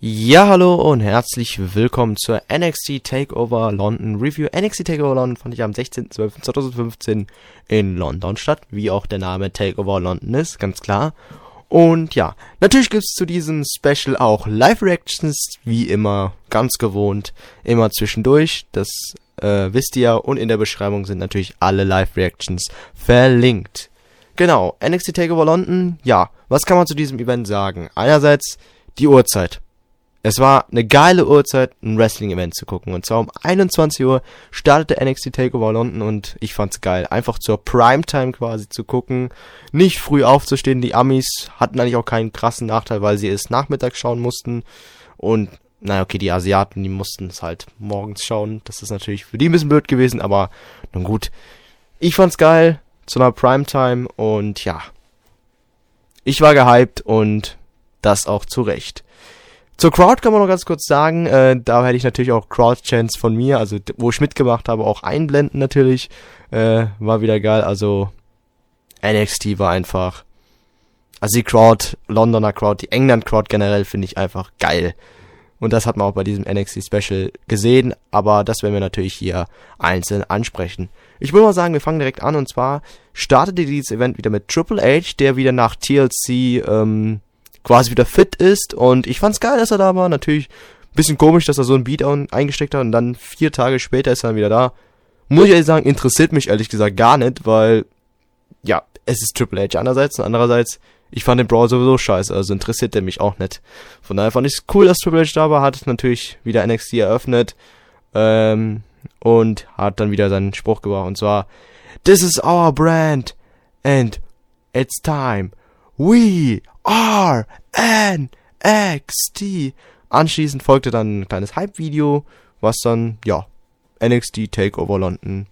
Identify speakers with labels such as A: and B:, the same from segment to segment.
A: Ja, hallo und herzlich willkommen zur NXT Takeover London Review. NXT Takeover London fand ich am 16.12.2015 in London statt, wie auch der Name Takeover London ist, ganz klar. Und ja, natürlich gibt's zu diesem Special auch Live-Reactions, wie immer, ganz gewohnt, immer zwischendurch, das äh, wisst ihr, und in der Beschreibung sind natürlich alle Live-Reactions verlinkt. Genau, NXT Takeover London, ja, was kann man zu diesem Event sagen? Einerseits die Uhrzeit es war eine geile Uhrzeit, ein Wrestling-Event zu gucken. Und zwar um 21 Uhr startete NXT TakeOver London und ich fand's geil. Einfach zur Primetime quasi zu gucken. Nicht früh aufzustehen. Die Amis hatten eigentlich auch keinen krassen Nachteil, weil sie es nachmittags schauen mussten. Und, naja, okay, die Asiaten, die mussten es halt morgens schauen. Das ist natürlich für die ein bisschen blöd gewesen, aber nun gut. Ich fand's geil zu einer Primetime und ja. Ich war gehypt und das auch zu Recht. Zur Crowd kann man noch ganz kurz sagen, äh, da hätte ich natürlich auch Crowd-Chants von mir, also wo ich mitgemacht habe, auch einblenden natürlich. Äh, war wieder geil, also NXT war einfach. Also die Crowd, Londoner Crowd, die England-Crowd generell finde ich einfach geil. Und das hat man auch bei diesem NXT Special gesehen, aber das werden wir natürlich hier einzeln ansprechen. Ich würde mal sagen, wir fangen direkt an und zwar startete dieses Event wieder mit Triple H, der wieder nach TLC ähm, quasi wieder fit ist. Und ich fand's geil, dass er da war. Natürlich bisschen komisch, dass er so einen Beatdown eingesteckt hat und dann vier Tage später ist er dann wieder da. Muss ich ehrlich sagen, interessiert mich ehrlich gesagt gar nicht, weil, ja, es ist Triple H einerseits und andererseits, ich fand den Brawl sowieso scheiße, also interessiert der mich auch nicht. Von daher fand ich es cool, dass Triple H da war, hat natürlich wieder NXT eröffnet, ähm, und hat dann wieder seinen Spruch gebracht, und zwar, This is our brand, and it's time. We R N X T. Anschließend folgte dann ein kleines Hype-Video, was dann, ja, NXT Takeover London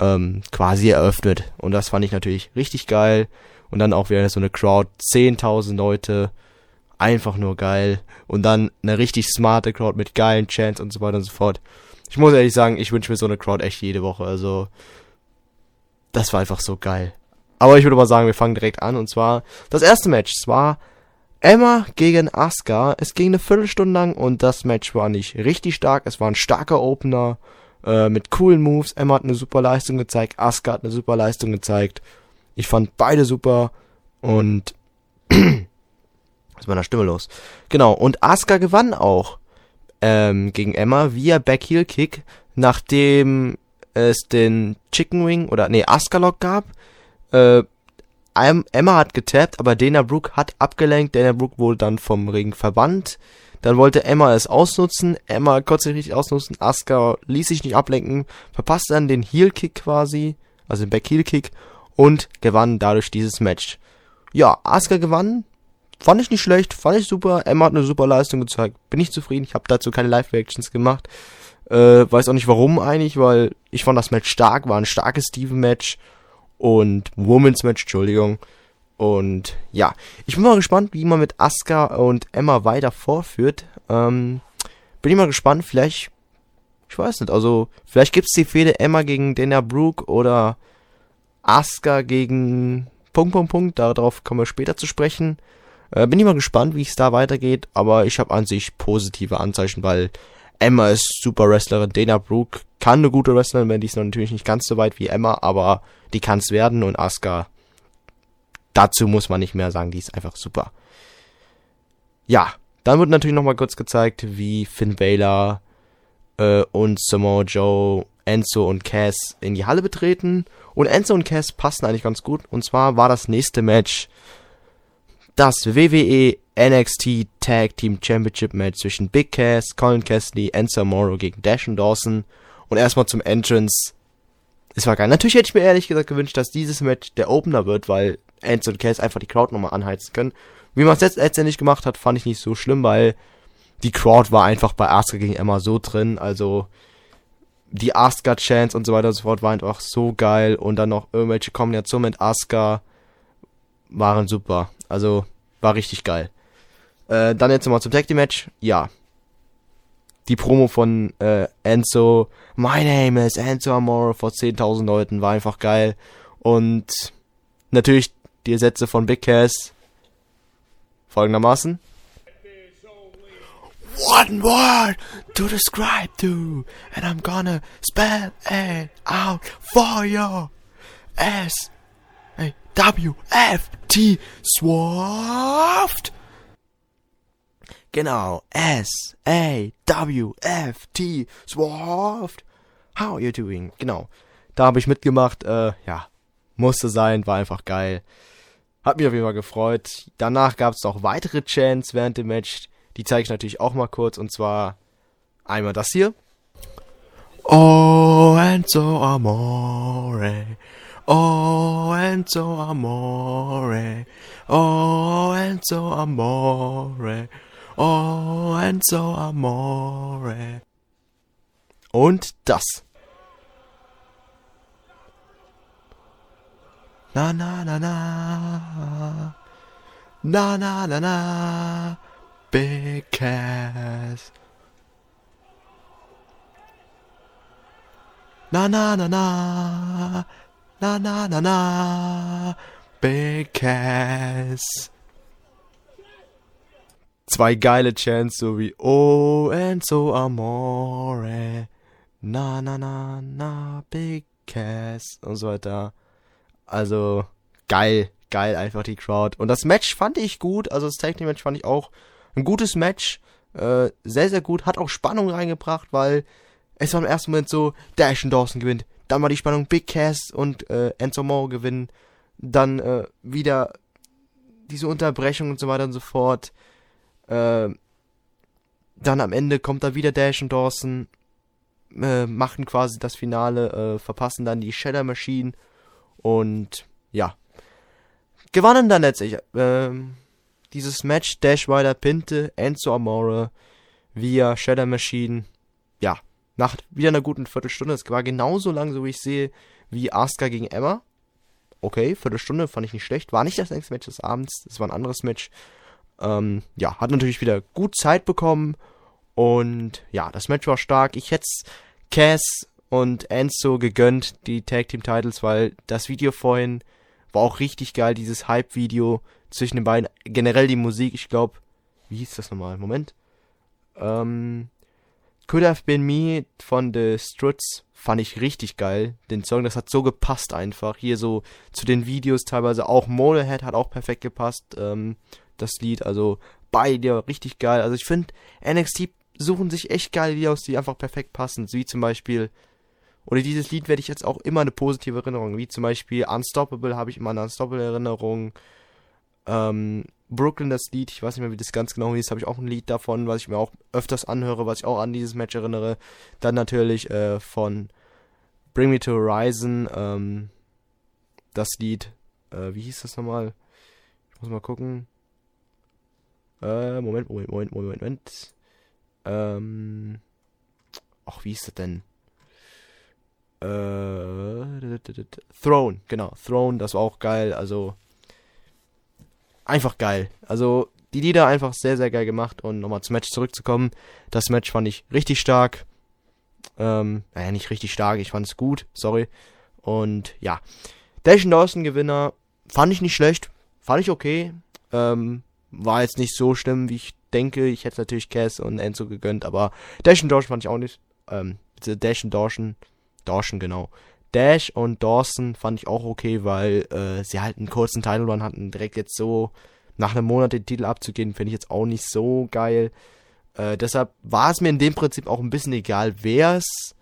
A: ähm, quasi eröffnet. Und das fand ich natürlich richtig geil. Und dann auch wieder so eine Crowd, 10.000 Leute, einfach nur geil. Und dann eine richtig smarte Crowd mit geilen Chants und so weiter und so fort. Ich muss ehrlich sagen, ich wünsche mir so eine Crowd echt jede Woche. Also, das war einfach so geil. Aber ich würde mal sagen, wir fangen direkt an. Und zwar, das erste Match. Es war Emma gegen Asuka. Es ging eine Viertelstunde lang und das Match war nicht richtig stark. Es war ein starker Opener äh, mit coolen Moves. Emma hat eine super Leistung gezeigt. Asuka hat eine super Leistung gezeigt. Ich fand beide super und was ist meiner Stimme los? Genau, und Asuka gewann auch ähm, gegen Emma via Backheel Kick, nachdem es den Chicken Wing oder nee, Asuka Lock gab äh, Emma hat getappt, aber Dana Brooke hat abgelenkt. Dana Brooke wurde dann vom Ring verbannt. Dann wollte Emma es ausnutzen. Emma konnte sich richtig ausnutzen. Asuka ließ sich nicht ablenken, verpasste dann den Heel Kick quasi, also den Back Heel Kick und gewann dadurch dieses Match. Ja, Asuka gewann. Fand ich nicht schlecht, fand ich super. Emma hat eine super Leistung gezeigt. Bin ich zufrieden. Ich habe dazu keine Live-Reactions gemacht. Äh, weiß auch nicht warum eigentlich, weil ich fand das Match stark, war ein starkes Steven-Match und Women's Match, Entschuldigung. Und ja, ich bin mal gespannt, wie man mit Asuka und Emma weiter vorführt. Ähm, bin ich mal gespannt, vielleicht, ich weiß nicht, also vielleicht gibt's die Fehde Emma gegen Dana Brooke oder Asuka gegen Punkt, Punkt, Punkt. Darauf kommen wir später zu sprechen. Äh, bin ich mal gespannt, wie es da weitergeht, aber ich habe an sich positive Anzeichen, weil Emma ist super Wrestlerin, Dana Brooke kann eine gute Wrestlerin werden, die ist noch natürlich nicht ganz so weit wie Emma, aber die kann es werden und Asuka, dazu muss man nicht mehr sagen, die ist einfach super. Ja, dann wird natürlich nochmal kurz gezeigt, wie Finn Balor äh, und Samoa Joe, Enzo und Cass in die Halle betreten. Und Enzo und Cass passen eigentlich ganz gut. Und zwar war das nächste Match das WWE NXT Tag Team Championship Match zwischen Big Cass, Colin Cassidy, Enzo Moro gegen Dash und Dawson. Und erstmal zum Entrance. Es war geil. Natürlich hätte ich mir ehrlich gesagt gewünscht, dass dieses Match der Opener wird, weil Enzo und Cass einfach die Crowd nochmal anheizen können. Wie man es jetzt letztendlich gemacht hat, fand ich nicht so schlimm, weil die Crowd war einfach bei Asuka gegen Emma so drin. Also die Asuka Chance und so weiter und so fort war einfach so geil. Und dann noch irgendwelche Kombinationen mit Asuka waren super. Also war richtig geil. Äh, dann jetzt nochmal zum Tag Team Match. Ja. Die Promo von äh, Enzo. My name is Enzo Amore vor 10.000 Leuten war einfach geil. Und natürlich die Sätze von Big Cass folgendermaßen. one word to describe to, and I'm gonna spell it out for you. S A W F T Swaft. Genau, S A W F T Swaft. How are you doing? Genau, da habe ich mitgemacht. Äh, ja, musste sein, war einfach geil. Hat mich auf jeden Fall gefreut. Danach gab es noch weitere Chants während dem Match. Die zeige ich natürlich auch mal kurz. Und zwar einmal das hier. Oh, Enzo Amore. Oh, Enzo Amore. Oh, Enzo Amore. Oh, Enzo Amore. Und das. Na na na na. Na na na na. Big Cass. Na na na na. Na na na na. Big Cass. Zwei geile Chants, so wie Oh and so amore. Na na na na. Big Cass. Und so weiter. Also, geil, geil einfach die Crowd. Und das Match fand ich gut, also das Tag Team Match fand ich auch ein gutes Match. Äh, sehr, sehr gut. Hat auch Spannung reingebracht, weil es war im ersten Moment so, Dash und Dawson gewinnt. Dann war die Spannung Big Cass und äh, Enzo Mo gewinnen. Dann äh, wieder diese Unterbrechung und so weiter und so fort. Äh, dann am Ende kommt da wieder Dash und Dawson, äh, machen quasi das Finale, äh, verpassen dann die Shadow Machine und ja, gewannen dann letztlich ähm, dieses Match Dash Rider Pinte, Enzo Amore via Shadow Machine. Nach wieder einer guten Viertelstunde. Es war genauso lang, so wie ich sehe, wie Asuka gegen Emma. Okay, Viertelstunde fand ich nicht schlecht. War nicht das nächste Match des Abends, es war ein anderes Match. Ähm, ja, hat natürlich wieder gut Zeit bekommen. Und ja, das Match war stark. Ich hätte Cass und Enzo gegönnt, die Tag Team Titles, weil das Video vorhin war auch richtig geil, dieses Hype-Video zwischen den beiden. Generell die Musik, ich glaube, wie hieß das nochmal? Moment. Ähm, Could Have Been Me von The Struts fand ich richtig geil. Den Song, das hat so gepasst einfach. Hier so zu den Videos teilweise. Auch Molehead hat auch perfekt gepasst, ähm, das Lied. Also beide richtig geil. Also ich finde, NXT suchen sich echt geile Lieder aus, die einfach perfekt passen. Wie zum Beispiel oder dieses Lied werde ich jetzt auch immer eine positive Erinnerung, wie zum Beispiel Unstoppable habe ich immer eine Unstoppable Erinnerung. Ähm, Brooklyn das Lied, ich weiß nicht mehr, wie das ganz genau hieß, habe ich auch ein Lied davon, was ich mir auch öfters anhöre, was ich auch an dieses Match erinnere. Dann natürlich äh, von Bring Me to Horizon, ähm, das Lied, äh, wie hieß das nochmal? Ich muss mal gucken. Äh, Moment, Moment, Moment, Moment, Moment. Ähm, ach, wie hieß das denn? Äh, Throne, genau. Throne, das war auch geil. Also, einfach geil. Also, die Lieder einfach sehr, sehr geil gemacht. Und nochmal zum Match zurückzukommen. Das Match fand ich richtig stark. Ähm, naja, nicht richtig stark, ich fand es gut, sorry. Und ja, Dashon Dawson Gewinner fand ich nicht schlecht, fand ich okay. Ähm, war jetzt nicht so schlimm, wie ich denke. Ich hätte natürlich Cass und Enzo gegönnt, aber Dashon Dawson fand ich auch nicht. Ähm, Dashon Dawson Dawson, genau. Dash und Dawson fand ich auch okay, weil äh, sie halt einen kurzen Title Run hatten. Direkt jetzt so nach einem Monat den Titel abzugehen, finde ich jetzt auch nicht so geil. Äh, deshalb war es mir in dem Prinzip auch ein bisschen egal, wer es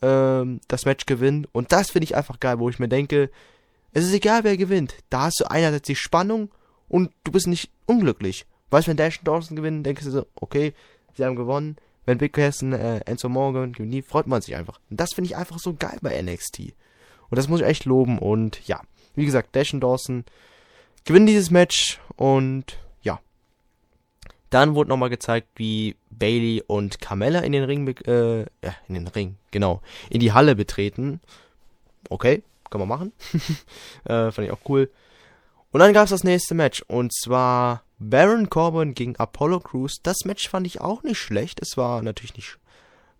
A: äh, das Match gewinnt. Und das finde ich einfach geil, wo ich mir denke, es ist egal, wer gewinnt. Da hast du einerseits die Spannung und du bist nicht unglücklich. Weißt du, wenn Dash und Dawson gewinnen, denkst du so, okay, sie haben gewonnen wenn Big Cass äh, Enzo Morgan gewinnt, freut man sich einfach. Und das finde ich einfach so geil bei NXT. Und das muss ich echt loben. Und ja, wie gesagt, Dash und Dawson gewinnen dieses Match und ja. Dann wurde nochmal gezeigt, wie Bailey und Carmella in den Ring, äh, ja, in den Ring, genau, in die Halle betreten. Okay, kann man machen. äh, fand ich auch cool. Und dann gab es das nächste Match und zwar Baron Corbin gegen Apollo Crews. Das Match fand ich auch nicht schlecht. Es war natürlich nicht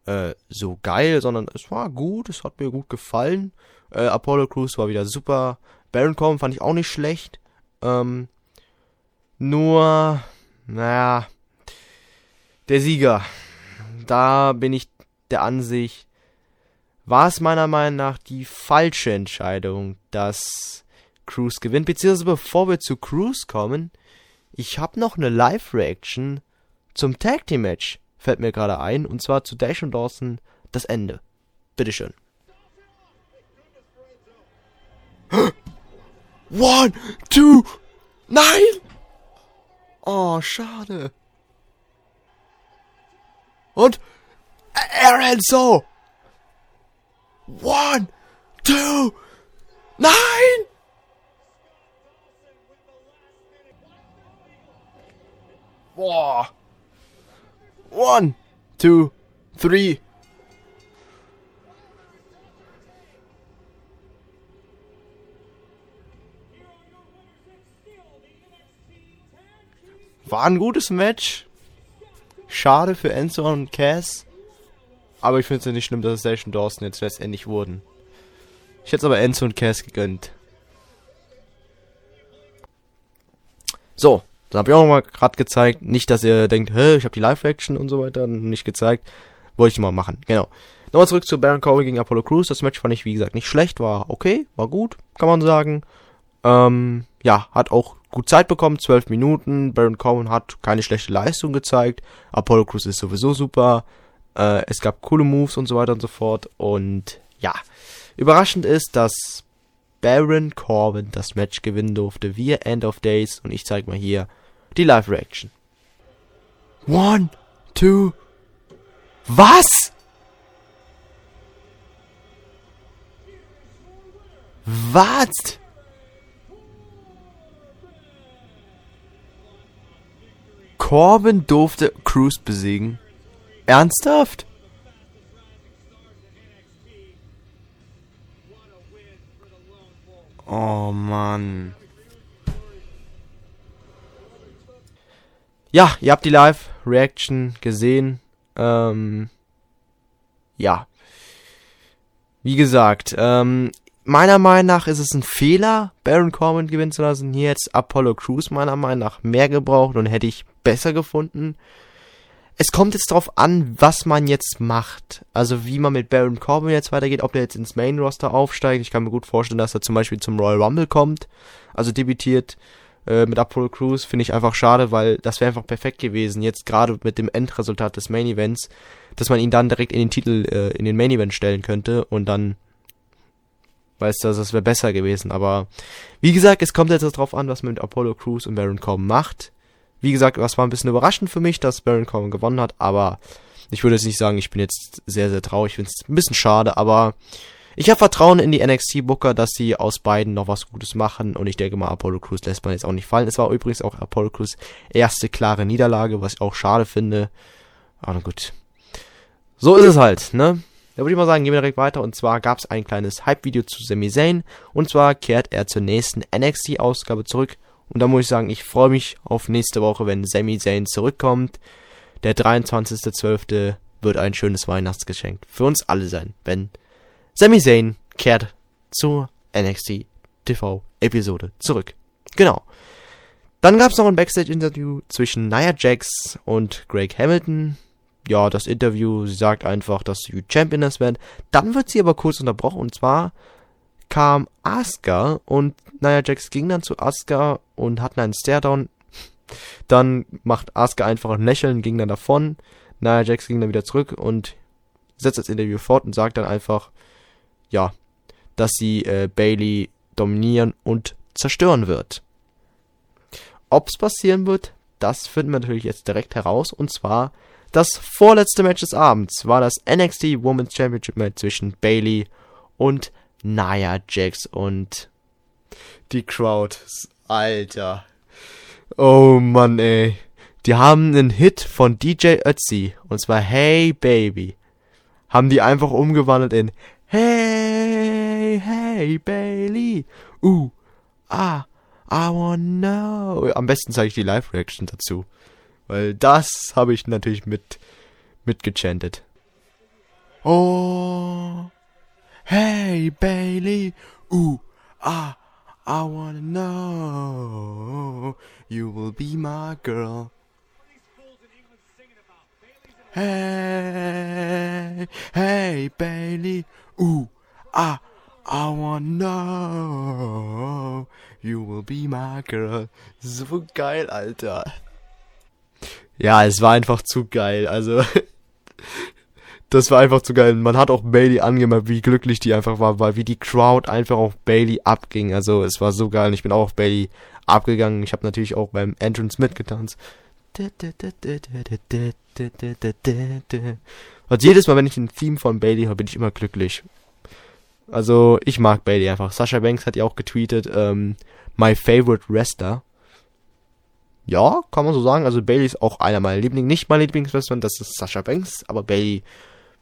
A: äh, so geil, sondern es war gut. Es hat mir gut gefallen. Äh, Apollo Crews war wieder super. Baron Corbin fand ich auch nicht schlecht. Ähm, nur, naja, Der Sieger. Da bin ich der Ansicht, war es meiner Meinung nach die falsche Entscheidung, dass Cruz gewinnt. Beziehungsweise bevor wir zu Cruz kommen, ich habe noch eine Live-Reaction zum Tag Team Match, fällt mir gerade ein, und zwar zu Dash und Dawson das Ende. Bitteschön. One, two, nein! Oh, schade. Und Aaron so. One, two, nein! Boah. One, two, three. War ein gutes Match. Schade für Enzo und Cass. Aber ich finde es ja nicht schlimm, dass es Station Dawson jetzt letztendlich wurden. Ich hätte es aber Enzo und Cass gegönnt. So, dann habe ich auch noch mal gerade gezeigt. Nicht, dass ihr denkt, hä, ich habe die Live-Action und so weiter nicht gezeigt. Wollte ich mal machen, genau. Nochmal zurück zu Baron Corbin gegen Apollo Crews. Das Match fand ich, wie gesagt, nicht schlecht. War okay, war gut, kann man sagen. Ähm, ja, hat auch gut Zeit bekommen, 12 Minuten. Baron Corbin hat keine schlechte Leistung gezeigt. Apollo Crews ist sowieso super. Äh, es gab coole Moves und so weiter und so fort. Und ja, überraschend ist, dass Baron Corbin das Match gewinnen durfte via End of Days. Und ich zeige mal hier die Live-Reaction. One, two. Was? Was? Corbin durfte Cruz besiegen. Ernsthaft? Oh Mann. Ja, ihr habt die Live-Reaction gesehen. Ähm, ja. Wie gesagt, ähm, meiner Meinung nach ist es ein Fehler, Baron Corbin gewinnen zu lassen. Hier jetzt Apollo Crews meiner Meinung nach mehr gebraucht und hätte ich besser gefunden. Es kommt jetzt darauf an, was man jetzt macht. Also wie man mit Baron Corbin jetzt weitergeht, ob der jetzt ins Main Roster aufsteigt. Ich kann mir gut vorstellen, dass er zum Beispiel zum Royal Rumble kommt. Also debütiert äh, mit Apollo Crews. Finde ich einfach schade, weil das wäre einfach perfekt gewesen. Jetzt gerade mit dem Endresultat des Main Events, dass man ihn dann direkt in den Titel, äh, in den Main Event stellen könnte und dann weißt du, das wäre besser gewesen. Aber wie gesagt, es kommt jetzt darauf an, was man mit Apollo Crews und Baron Corbin macht. Wie gesagt, das war ein bisschen überraschend für mich, dass Baron Corbin gewonnen hat, aber ich würde jetzt nicht sagen, ich bin jetzt sehr, sehr traurig. Ich finde es ein bisschen schade, aber ich habe Vertrauen in die NXT-Booker, dass sie aus beiden noch was Gutes machen und ich denke mal, Apollo Crews lässt man jetzt auch nicht fallen. Es war übrigens auch Apollo Crews erste klare Niederlage, was ich auch schade finde. Aber gut. So ist es halt, ne? Da würde ich mal sagen, gehen wir direkt weiter. Und zwar gab es ein kleines Hype-Video zu Sami Zayn. Und zwar kehrt er zur nächsten NXT-Ausgabe zurück. Und da muss ich sagen, ich freue mich auf nächste Woche, wenn Sami Zayn zurückkommt. Der 23.12. wird ein schönes Weihnachtsgeschenk für uns alle sein, wenn Sami Zayn kehrt zur NXT TV Episode zurück. Genau. Dann gab es noch ein Backstage-Interview zwischen Nia Jax und Greg Hamilton. Ja, das Interview, sie sagt einfach, dass sie Championess werden. Dann wird sie aber kurz unterbrochen und zwar kam Asuka und Nia Jax ging dann zu Asuka und hatten einen Staredown. Dann macht Asuka einfach ein Lächeln, ging dann davon. Nia Jax ging dann wieder zurück und setzt das Interview fort und sagt dann einfach, ja, dass sie äh, Bailey dominieren und zerstören wird. Ob's passieren wird, das finden wir natürlich jetzt direkt heraus. Und zwar das vorletzte Match des Abends war das NXT Women's Championship Match zwischen Bailey und Nia Jax und die Crowd. Alter. Oh Mann, ey. Die haben einen Hit von DJ Ötzi. Und zwar Hey Baby. Haben die einfach umgewandelt in Hey, hey Bailey. Uh, ah, I wanna know. Am besten zeige ich die Live-Reaction dazu. Weil das habe ich natürlich mit mitgechantet. Oh, hey Bailey. Uh, ah, I wanna know. You will be my girl. Hey, hey, Bailey. Ooh, ah, I wanna know. You will be my girl. So geil, Alter. Ja, es war einfach zu geil. Also, das war einfach zu geil. Man hat auch Bailey angemerkt, wie glücklich die einfach war, weil wie die Crowd einfach auf Bailey abging. Also, es war so geil. Ich bin auch auf Bailey abgegangen. Ich habe natürlich auch beim Entrance mitgetanzt. Also jedes Mal, wenn ich ein Theme von Bailey höre, bin ich immer glücklich. Also ich mag Bailey einfach. Sasha Banks hat ja auch getweetet, ähm, my favorite wrestler. Ja, kann man so sagen. Also Bailey ist auch einer meiner Lieblings, nicht mein Lieblingswrestler, das ist Sasha Banks, aber Bailey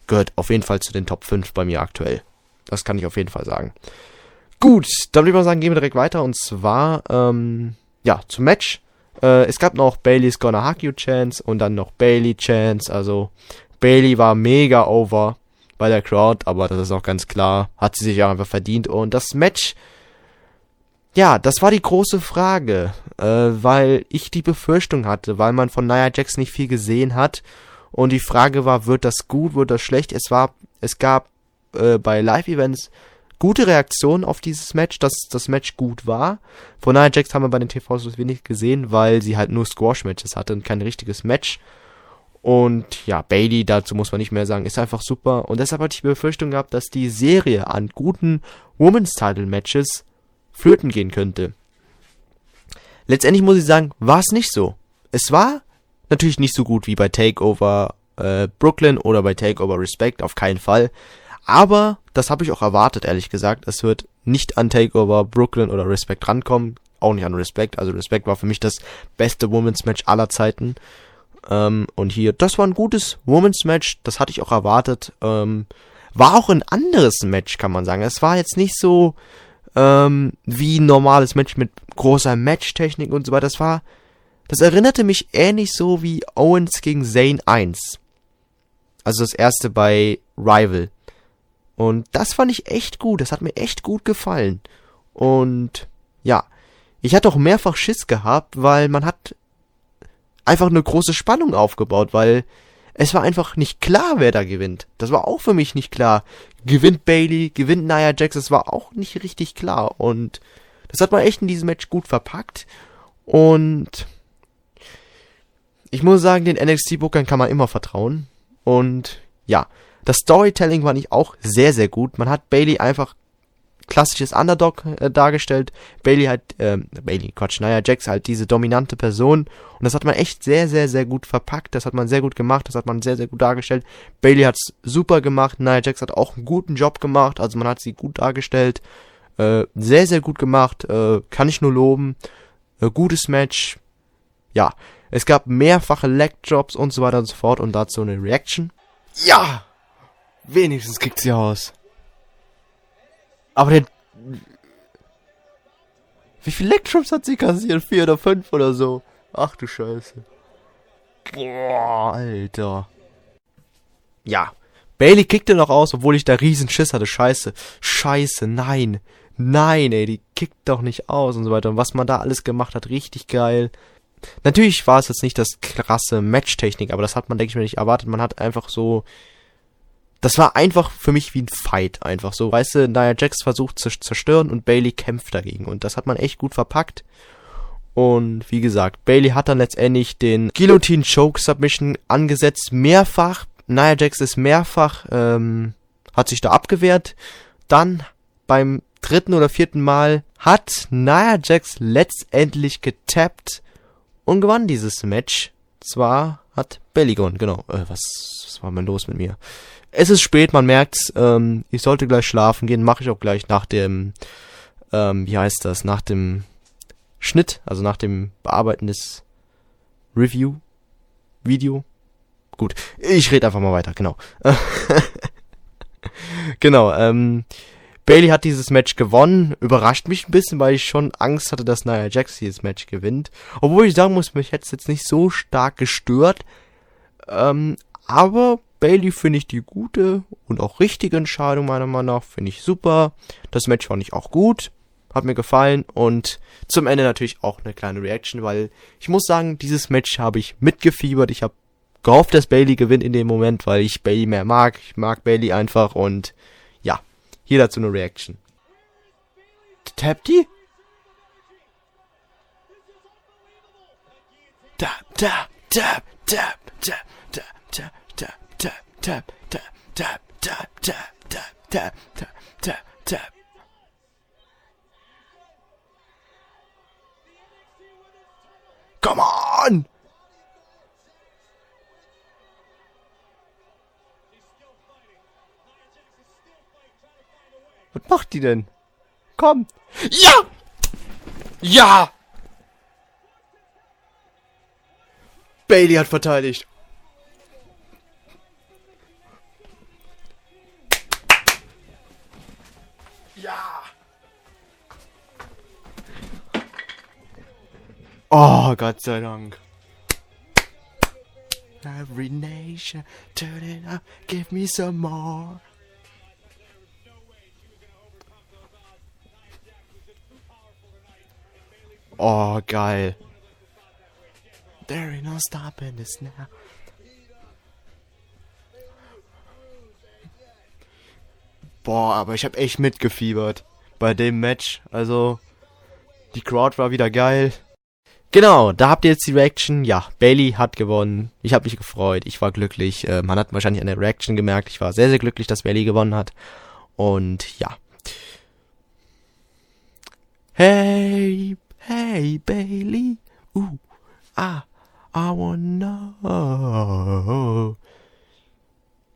A: gehört auf jeden Fall zu den Top 5 bei mir aktuell. Das kann ich auf jeden Fall sagen. Gut, dann würde ich mal sagen, gehen wir direkt weiter und zwar, ähm, ja, zum Match. Äh, es gab noch Bailey's Gonna Hug You Chance und dann noch Bailey Chance. Also Bailey war mega over bei der Crowd, aber das ist auch ganz klar, hat sie sich auch einfach verdient. Und das Match, ja, das war die große Frage, äh, weil ich die Befürchtung hatte, weil man von Nia Jax nicht viel gesehen hat. Und die Frage war, wird das gut, wird das schlecht? Es war, es gab äh, bei Live-Events gute Reaktionen auf dieses Match, dass das Match gut war. Von Nia Jax haben wir bei den TVs wenig gesehen, weil sie halt nur Squash-Matches hatte und kein richtiges Match. Und ja, Bailey, dazu muss man nicht mehr sagen, ist einfach super. Und deshalb hatte ich die Befürchtung gehabt, dass die Serie an guten Women's Title Matches flöten gehen könnte. Letztendlich muss ich sagen, war es nicht so. Es war natürlich nicht so gut wie bei Takeover äh, Brooklyn oder bei Takeover Respect, auf keinen Fall. Aber das habe ich auch erwartet, ehrlich gesagt. Es wird nicht an Takeover Brooklyn oder Respect rankommen. Auch nicht an Respect. Also Respect war für mich das beste Women's Match aller Zeiten. Ähm, und hier, das war ein gutes Women's Match, das hatte ich auch erwartet. Ähm, war auch ein anderes Match, kann man sagen. Es war jetzt nicht so ähm, wie ein normales Match mit großer Matchtechnik und so weiter. Das war, das erinnerte mich ähnlich so wie Owens gegen Zane 1. Also das erste bei Rival. Und das fand ich echt gut. Das hat mir echt gut gefallen. Und ja, ich hatte auch mehrfach Schiss gehabt, weil man hat einfach eine große Spannung aufgebaut, weil es war einfach nicht klar, wer da gewinnt. Das war auch für mich nicht klar. Gewinnt Bailey, gewinnt Nia Jax, das war auch nicht richtig klar. Und das hat man echt in diesem Match gut verpackt. Und ich muss sagen, den NXT-Bookern kann man immer vertrauen. Und ja, das Storytelling war nicht auch sehr, sehr gut. Man hat Bailey einfach klassisches Underdog äh, dargestellt. Bailey hat, ähm, Bailey, Quatsch, naja, Jax halt diese dominante Person. Und das hat man echt sehr, sehr, sehr gut verpackt. Das hat man sehr gut gemacht. Das hat man sehr, sehr gut dargestellt. Bailey hat's super gemacht. Nia Jax hat auch einen guten Job gemacht. Also man hat sie gut dargestellt. Äh, sehr, sehr gut gemacht. Äh, kann ich nur loben. Äh, gutes Match. Ja. Es gab mehrfache Leg-Drops und so weiter und so fort. Und dazu eine Reaction. Ja! Wenigstens kriegt sie aus. Aber der. Wie viele Lectrums hat sie kassiert? Vier oder fünf oder so? Ach du Scheiße. Boah, Alter. Ja. Bailey kickte noch aus, obwohl ich da riesen Schiss hatte. Scheiße. Scheiße, nein. Nein, ey, die kickt doch nicht aus und so weiter. Und was man da alles gemacht hat, richtig geil. Natürlich war es jetzt nicht das krasse Matchtechnik, aber das hat man, denke ich mir, nicht erwartet. Man hat einfach so das war einfach für mich wie ein Fight, einfach so. Weißt du, Nia Jax versucht zu zerstören und Bailey kämpft dagegen. Und das hat man echt gut verpackt. Und wie gesagt, Bailey hat dann letztendlich den Guillotine Choke Submission angesetzt, mehrfach. Nia Jax ist mehrfach, ähm, hat sich da abgewehrt. Dann beim dritten oder vierten Mal hat Nia Jax letztendlich getappt und gewann dieses Match. Zwar hat Bailey gewonnen, genau. Äh, was, was war denn los mit mir? Es ist spät, man merkt's. Ähm, ich sollte gleich schlafen gehen, mache ich auch gleich nach dem, ähm, wie heißt das, nach dem Schnitt, also nach dem Bearbeiten des Review, Video. Gut, ich rede einfach mal weiter, genau. genau, ähm, Bailey hat dieses Match gewonnen. Überrascht mich ein bisschen, weil ich schon Angst hatte, dass Nia Jax dieses Match gewinnt. Obwohl ich sagen muss, mich hätte es jetzt nicht so stark gestört. Ähm, aber Bailey finde ich die gute und auch richtige Entscheidung meiner Meinung nach. Finde ich super. Das Match fand ich auch gut. Hat mir gefallen. Und zum Ende natürlich auch eine kleine Reaction, weil ich muss sagen, dieses Match habe ich mitgefiebert. Ich habe gehofft, dass Bailey gewinnt in dem Moment, weil ich Bailey mehr mag. Ich mag Bailey einfach und ja, hier dazu eine Reaction. Tap die? Tap, tap, tap, tap, tap, tap, tap, tap, tap, tap, tap, tap, tap, tap, tap, tap, tap. Come on! Was macht die denn? Komm! Ja! Ja! Bailey hat verteidigt. Oh, Gott sei Dank. Every nation, turn it up, give me some more. Oh, geil. There ain't no stopping this now. Boah, aber ich hab echt mitgefiebert bei dem Match. Also, die Crowd war wieder geil. Genau, da habt ihr jetzt die Reaction. Ja, Bailey hat gewonnen. Ich habe mich gefreut. Ich war glücklich. Äh, man hat wahrscheinlich an der Reaction gemerkt. Ich war sehr, sehr glücklich, dass Bailey gewonnen hat. Und ja. Hey, hey, Bailey. Uh, ah, I wanna know.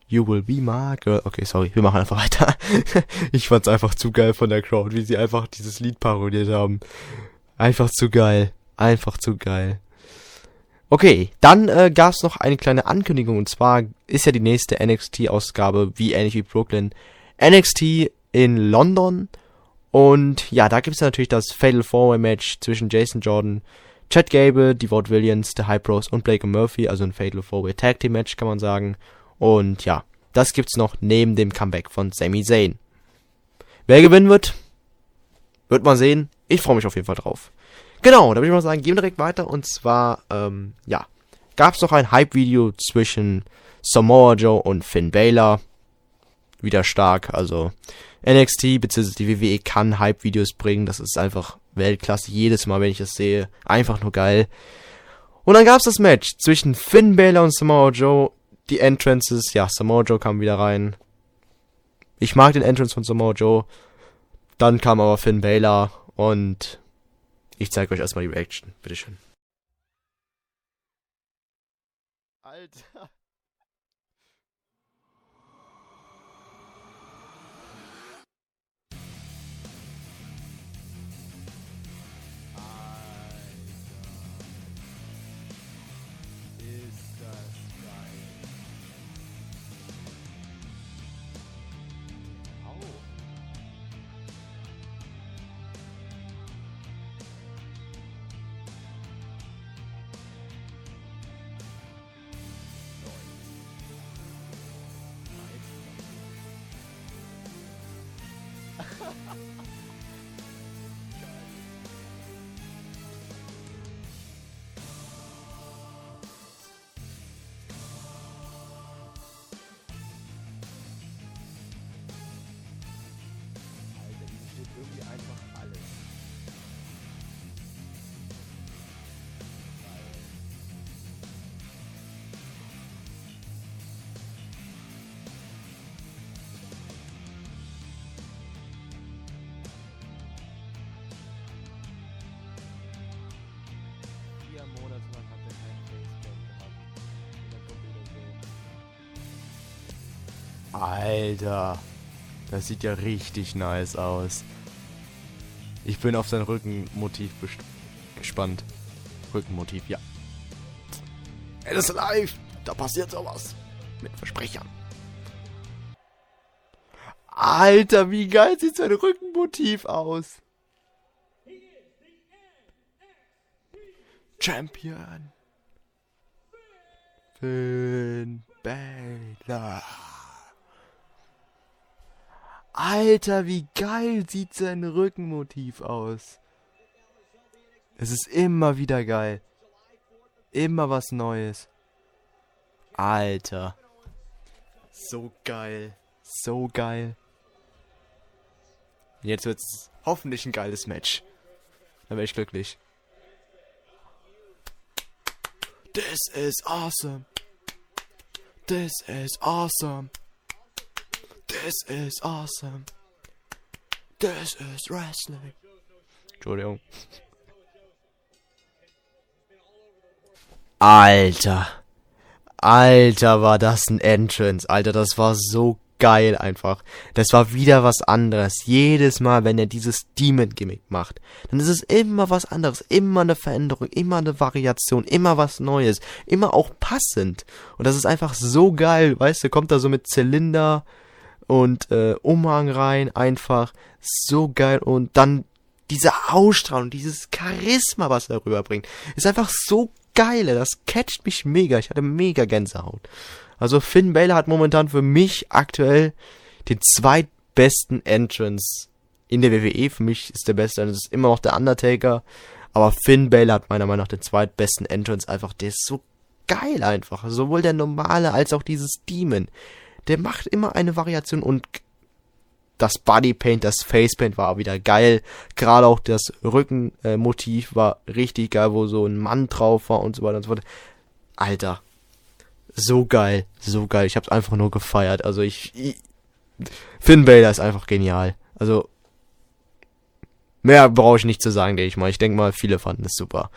A: You will be my girl. Okay, sorry, wir machen einfach weiter. ich fand's einfach zu geil von der Crowd, wie sie einfach dieses Lied parodiert haben. Einfach zu geil. Einfach zu geil. Okay, dann äh, gab es noch eine kleine Ankündigung und zwar ist ja die nächste NXT-Ausgabe wie ähnlich wie Brooklyn NXT in London und ja, da gibt es natürlich das Fatal Four Way Match zwischen Jason Jordan, Chad Gable, Devon Williams, The High Bros und Blake Murphy, also ein Fatal Four Way Tag Team Match kann man sagen und ja, das gibt's noch neben dem Comeback von Sami Zayn. Wer gewinnen wird, wird man sehen. Ich freue mich auf jeden Fall drauf. Genau, da würde ich mal sagen, gehen wir direkt weiter. Und zwar, ähm, ja, gab es noch ein Hype-Video zwischen Samoa Joe und Finn Balor. Wieder stark, also NXT bzw. die WWE kann Hype-Videos bringen. Das ist einfach Weltklasse. Jedes Mal, wenn ich das sehe, einfach nur geil. Und dann gab es das Match zwischen Finn Balor und Samoa Joe. Die Entrances, ja, Samoa Joe kam wieder rein. Ich mag den Entrance von Samoa Joe. Dann kam aber Finn Balor und ich zeige euch erstmal die Reaction. Bitteschön. Ha ha ha! Alter. Das sieht ja richtig nice aus. Ich bin auf sein Rückenmotiv gespannt. Rückenmotiv, ja. Es ist live. Da passiert sowas. Mit Versprechern. Alter, wie geil sieht sein Rückenmotiv aus. Champion. Finn Balor. Alter, wie geil sieht sein Rückenmotiv aus. Es ist immer wieder geil. Immer was Neues. Alter. So geil. So geil. Jetzt wird's hoffentlich ein geiles Match. Dann wäre ich glücklich. This is awesome. This is awesome. This is awesome. This is wrestling. Entschuldigung. Alter. Alter, war das ein Entrance. Alter, das war so geil einfach. Das war wieder was anderes. Jedes Mal, wenn er dieses Demon-Gimmick macht, dann ist es immer was anderes. Immer eine Veränderung, immer eine Variation, immer was Neues. Immer auch passend. Und das ist einfach so geil. Weißt du, kommt da so mit Zylinder und äh, Umhang rein. Einfach so geil. Und dann diese Ausstrahlung, dieses Charisma, was er rüberbringt, ist einfach so geil. Das catcht mich mega. Ich hatte mega Gänsehaut. Also Finn Balor hat momentan für mich aktuell den zweitbesten Entrance in der WWE. Für mich ist der beste, das ist immer noch der Undertaker. Aber Finn Balor hat meiner Meinung nach den zweitbesten Entrance einfach. Der ist so geil einfach. Sowohl der normale als auch dieses Demon. Der macht immer eine Variation und das Bodypaint, das Facepaint war wieder geil. Gerade auch das Rückenmotiv war richtig geil, wo so ein Mann drauf war und so weiter und so fort. Alter, so geil, so geil. Ich hab's einfach nur gefeiert. Also ich, ich Finn Balor ist einfach genial. Also mehr brauche ich nicht zu sagen, denke ich mal. Ich denke mal, viele fanden es super.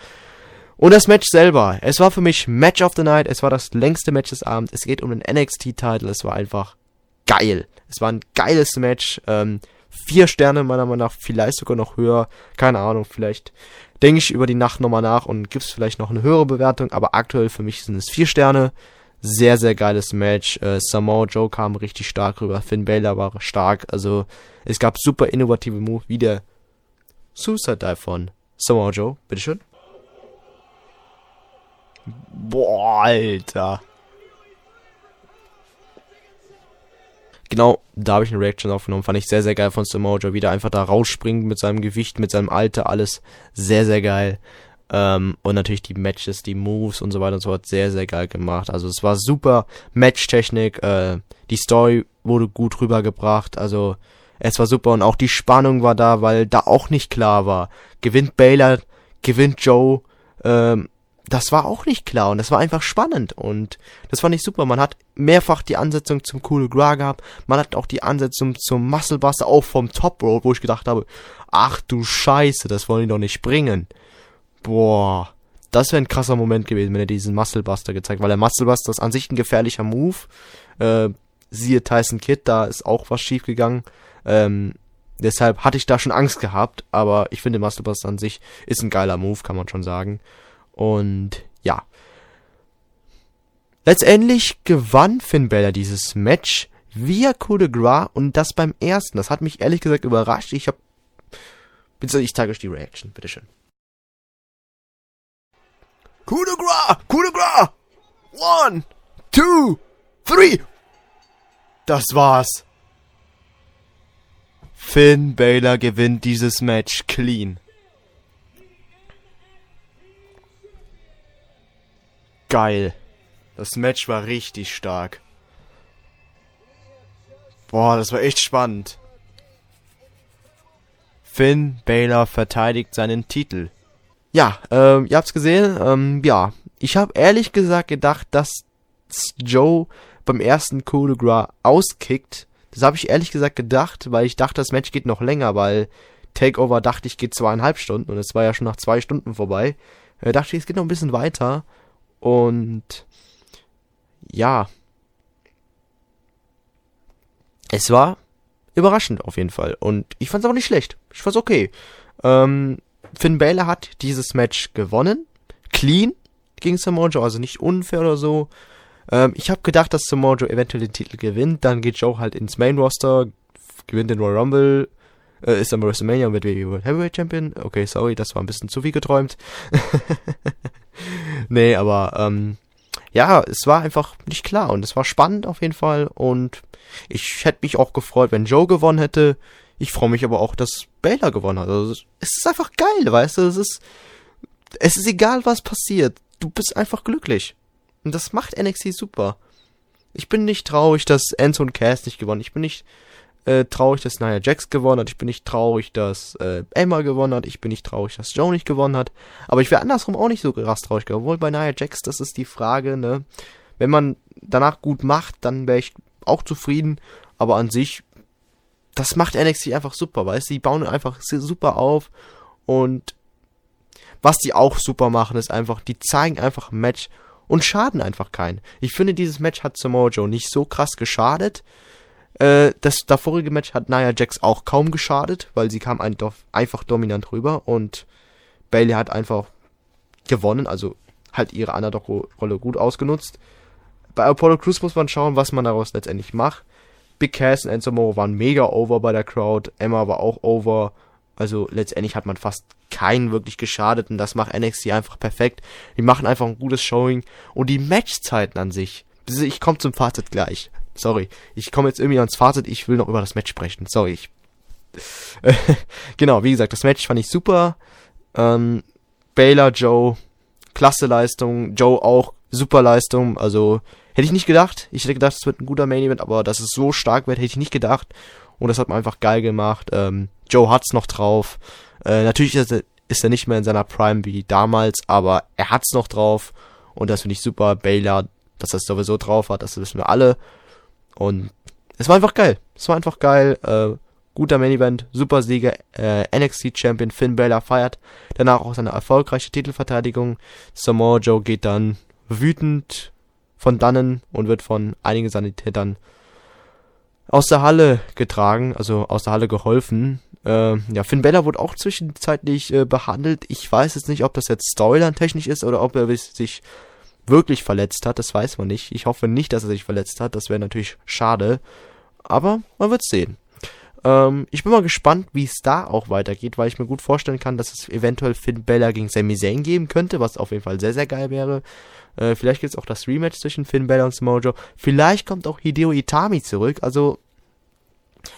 A: Und das Match selber. Es war für mich Match of the Night. Es war das längste Match des Abends. Es geht um den NXT-Titel. Es war einfach geil. Es war ein geiles Match. Ähm, vier Sterne meiner Meinung nach, vielleicht sogar noch höher. Keine Ahnung, vielleicht denke ich über die Nacht nochmal nach und gibt's vielleicht noch eine höhere Bewertung. Aber aktuell für mich sind es vier Sterne. Sehr, sehr geiles Match. Äh, Samoa Joe kam richtig stark rüber. Finn Balor war stark. Also es gab super innovative Move wie der Suicide Dive von Samoa Joe. Bitteschön. Boah, Alter. Genau, da habe ich eine Reaction aufgenommen. Fand ich sehr, sehr geil von Samoa. Wieder einfach da rausspringt mit seinem Gewicht, mit seinem Alter. Alles sehr, sehr geil. Ähm, und natürlich die Matches, die Moves und so weiter und so fort sehr, sehr geil gemacht. Also es war super Matchtechnik, äh, die Story wurde gut rübergebracht, also es war super und auch die Spannung war da, weil da auch nicht klar war. Gewinnt Baylor, gewinnt Joe, ähm, das war auch nicht klar und das war einfach spannend und das fand ich super. Man hat mehrfach die Ansetzung zum Cool Gra gehabt, man hat auch die Ansetzung zum Muscle Buster auch vom Top Road, wo ich gedacht habe, ach du Scheiße, das wollen die doch nicht bringen. Boah, das wäre ein krasser Moment gewesen, wenn er diesen Musclebuster gezeigt, weil der Musclebuster ist an sich ein gefährlicher Move. Äh, siehe Tyson Kidd, da ist auch was schief gegangen. Ähm, deshalb hatte ich da schon Angst gehabt, aber ich finde Musclebuster an sich ist ein geiler Move, kann man schon sagen. Und ja. Letztendlich gewann Finn Balor dieses Match via Coup de Gras und das beim ersten. Das hat mich ehrlich gesagt überrascht. Ich hab. Bitte, ich zeige euch die Reaction, bitteschön. Coup de gras! Coup de gras! One, two, three! Das war's. Finn Balor gewinnt dieses Match clean. Geil. Das Match war richtig stark. Boah, das war echt spannend. Finn Balor verteidigt seinen Titel. Ja, ähm, ihr habt's gesehen. Ähm, ja, ich habe ehrlich gesagt gedacht, dass Joe beim ersten Coup de Gras auskickt. Das habe ich ehrlich gesagt gedacht, weil ich dachte, das Match geht noch länger, weil Takeover dachte ich geht zweieinhalb Stunden und es war ja schon nach zwei Stunden vorbei. Äh, dachte ich, es geht noch ein bisschen weiter. Und ja. Es war überraschend auf jeden Fall. Und ich fand's auch nicht schlecht. Ich fand's okay. Ähm, Finn Balor hat dieses Match gewonnen. Clean gegen Samoa Joe, also nicht unfair oder so. Ähm, ich habe gedacht, dass Samoa Joe eventuell den Titel gewinnt. Dann geht Joe halt ins Main Roster, gewinnt den Royal Rumble, äh, ist dann bei WrestleMania und wird WWE Heavyweight Champion. Okay, sorry, das war ein bisschen zu viel geträumt. nee, aber ähm, ja, es war einfach nicht klar und es war spannend auf jeden Fall und ich hätte mich auch gefreut, wenn Joe gewonnen hätte. Ich freue mich aber auch, dass Baylor gewonnen hat. Also, es ist einfach geil, weißt du? Es ist, es ist egal, was passiert. Du bist einfach glücklich. Und das macht NXT super. Ich bin nicht traurig, dass Enzo und Cass nicht gewonnen. Ich bin nicht äh, traurig, dass Nia Jax gewonnen hat. Ich bin nicht traurig, dass äh, Emma gewonnen hat. Ich bin nicht traurig, dass Joe nicht gewonnen hat. Aber ich wäre andersrum auch nicht so krass traurig. Obwohl bei Nia Jax, das ist die Frage, ne? Wenn man danach gut macht, dann wäre ich auch zufrieden. Aber an sich, das macht NXT einfach super, weißt du? Die bauen einfach super auf. Und was die auch super machen, ist einfach, die zeigen einfach ein Match und schaden einfach keinen. Ich finde, dieses Match hat Samoa Joe nicht so krass geschadet. Äh, das davorige Match hat Nia Jax auch kaum geschadet, weil sie kam einfach dominant rüber und Bailey hat einfach gewonnen, also halt ihre Underdog-Rolle gut ausgenutzt. Bei Apollo Crews muss man schauen, was man daraus letztendlich macht. Big Cass und Enzo waren mega over bei der Crowd, Emma war auch over. Also letztendlich hat man fast keinen wirklich geschadet und das macht NXT einfach perfekt. Die machen einfach ein gutes Showing und die Matchzeiten an sich. Ich komme zum Fazit gleich. Sorry, ich komme jetzt irgendwie ans Fazit. Ich will noch über das Match sprechen. Sorry. Ich genau, wie gesagt, das Match fand ich super. Ähm, Baylor, Joe, klasse Leistung. Joe auch super Leistung. Also hätte ich nicht gedacht. Ich hätte gedacht, es wird ein guter Main Event, aber dass es so stark wird, hätte ich nicht gedacht. Und das hat man einfach geil gemacht. Ähm, Joe hat's noch drauf. Äh, natürlich ist er, ist er nicht mehr in seiner Prime wie damals, aber er hat's noch drauf. Und das finde ich super. Baylor, dass er es sowieso drauf hat, das wissen wir alle. Und es war einfach geil. Es war einfach geil. Äh, guter Main Event, super Sieger, äh, NXT Champion Finn Balor feiert danach auch seine erfolgreiche Titelverteidigung. Samoa Joe geht dann wütend von dannen und wird von einigen Sanitätern aus der Halle getragen, also aus der Halle geholfen. Äh, ja, Finn Balor wurde auch zwischenzeitlich äh, behandelt. Ich weiß jetzt nicht, ob das jetzt Storyline-technisch ist oder ob er sich wirklich verletzt hat. Das weiß man nicht. Ich hoffe nicht, dass er sich verletzt hat. Das wäre natürlich schade. Aber man wird sehen. Ähm, ich bin mal gespannt, wie es da auch weitergeht, weil ich mir gut vorstellen kann, dass es eventuell Finn Bella gegen Sami Zayn geben könnte, was auf jeden Fall sehr, sehr geil wäre. Äh, vielleicht gibt es auch das Rematch zwischen Finn Bella und Samoa Vielleicht kommt auch Hideo Itami zurück. Also,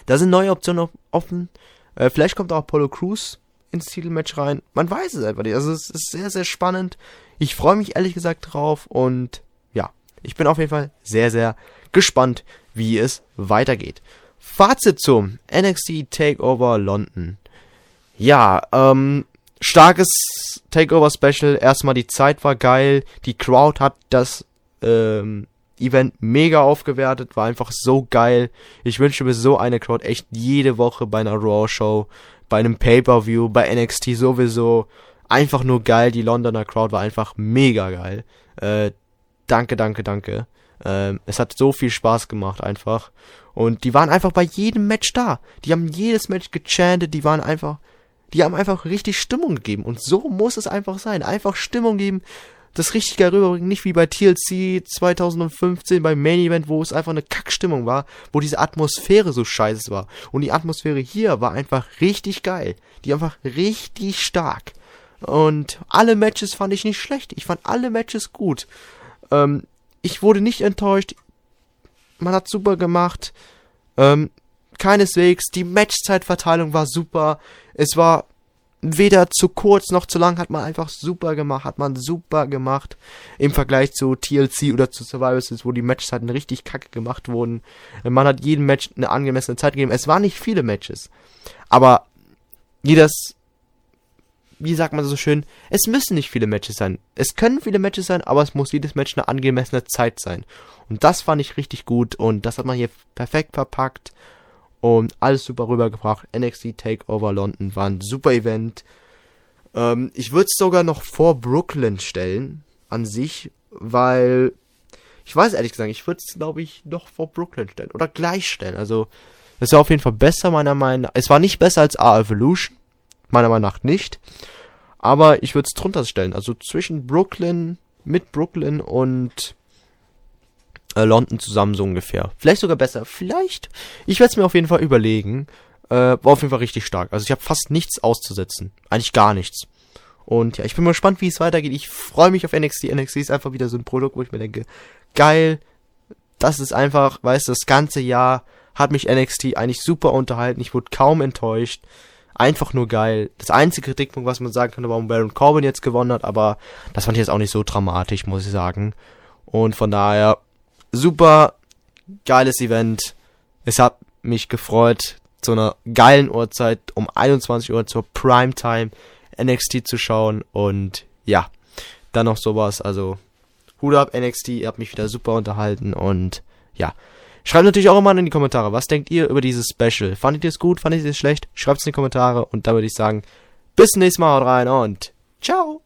A: da sind neue Optionen offen. Äh, vielleicht kommt auch Apollo Crews ins Titelmatch rein. Man weiß es einfach nicht. Also, es ist sehr, sehr spannend. Ich freue mich ehrlich gesagt drauf und ja, ich bin auf jeden Fall sehr, sehr gespannt, wie es weitergeht. Fazit zum NXT Takeover London. Ja, ähm, starkes Takeover Special. Erstmal die Zeit war geil. Die Crowd hat das ähm, Event mega aufgewertet. War einfach so geil. Ich wünsche mir so eine Crowd echt jede Woche bei einer Raw Show, bei einem Pay-per-View, bei NXT sowieso. Einfach nur geil. Die Londoner Crowd war einfach mega geil. Äh, danke, danke, danke. Äh, es hat so viel Spaß gemacht einfach. Und die waren einfach bei jedem Match da. Die haben jedes Match gechantet, die waren einfach, die haben einfach richtig Stimmung gegeben. Und so muss es einfach sein. Einfach Stimmung geben, das richtig geil rüberbringen. Nicht wie bei TLC 2015 beim Main Event, wo es einfach eine Kackstimmung war, wo diese Atmosphäre so scheiße war. Und die Atmosphäre hier war einfach richtig geil. Die einfach richtig stark. Und alle Matches fand ich nicht schlecht. Ich fand alle Matches gut. Ähm, ich wurde nicht enttäuscht man hat super gemacht. Ähm, keineswegs, die Matchzeitverteilung war super. Es war weder zu kurz noch zu lang, hat man einfach super gemacht, hat man super gemacht. Im Vergleich zu TLC oder zu Survivor Series, wo die Matchzeiten richtig kacke gemacht wurden. Man hat jedem Match eine angemessene Zeit gegeben. Es waren nicht viele Matches. Aber jedes wie sagt man so schön, es müssen nicht viele Matches sein. Es können viele Matches sein, aber es muss jedes Match eine angemessene Zeit sein. Und das fand ich richtig gut und das hat man hier perfekt verpackt und alles super rübergebracht. NXT Takeover London war ein super Event. Ähm, ich würde es sogar noch vor Brooklyn stellen, an sich, weil ich weiß ehrlich gesagt, ich würde es glaube ich noch vor Brooklyn stellen oder gleich stellen. Also es war auf jeden Fall besser meiner Meinung nach. Es war nicht besser als A Evolution, meiner Meinung nach nicht. Aber ich würde es drunter stellen. Also zwischen Brooklyn, mit Brooklyn und äh, London zusammen so ungefähr. Vielleicht sogar besser. Vielleicht. Ich werde es mir auf jeden Fall überlegen. Äh, war auf jeden Fall richtig stark. Also ich habe fast nichts auszusetzen. Eigentlich gar nichts. Und ja, ich bin mal gespannt, wie es weitergeht. Ich freue mich auf NXT. NXT ist einfach wieder so ein Produkt, wo ich mir denke, geil. Das ist einfach, weißt du, das ganze Jahr hat mich NXT eigentlich super unterhalten. Ich wurde kaum enttäuscht einfach nur geil. Das einzige Kritikpunkt, was man sagen könnte, warum Baron Corbin jetzt gewonnen hat, aber das fand ich jetzt auch nicht so dramatisch, muss ich sagen. Und von daher, super geiles Event. Es hat mich gefreut, zu einer geilen Uhrzeit um 21 Uhr zur Primetime NXT zu schauen. Und ja, dann noch sowas. Also, Hut ab NXT, ihr habt mich wieder super unterhalten. Und ja, schreibt natürlich auch immer in die Kommentare, was denkt ihr über dieses Special? Fandet ihr es gut? Fandet ihr es schlecht? Schreibt es in die Kommentare. Und da würde ich sagen, bis zum nächsten Mal, haut rein und ciao!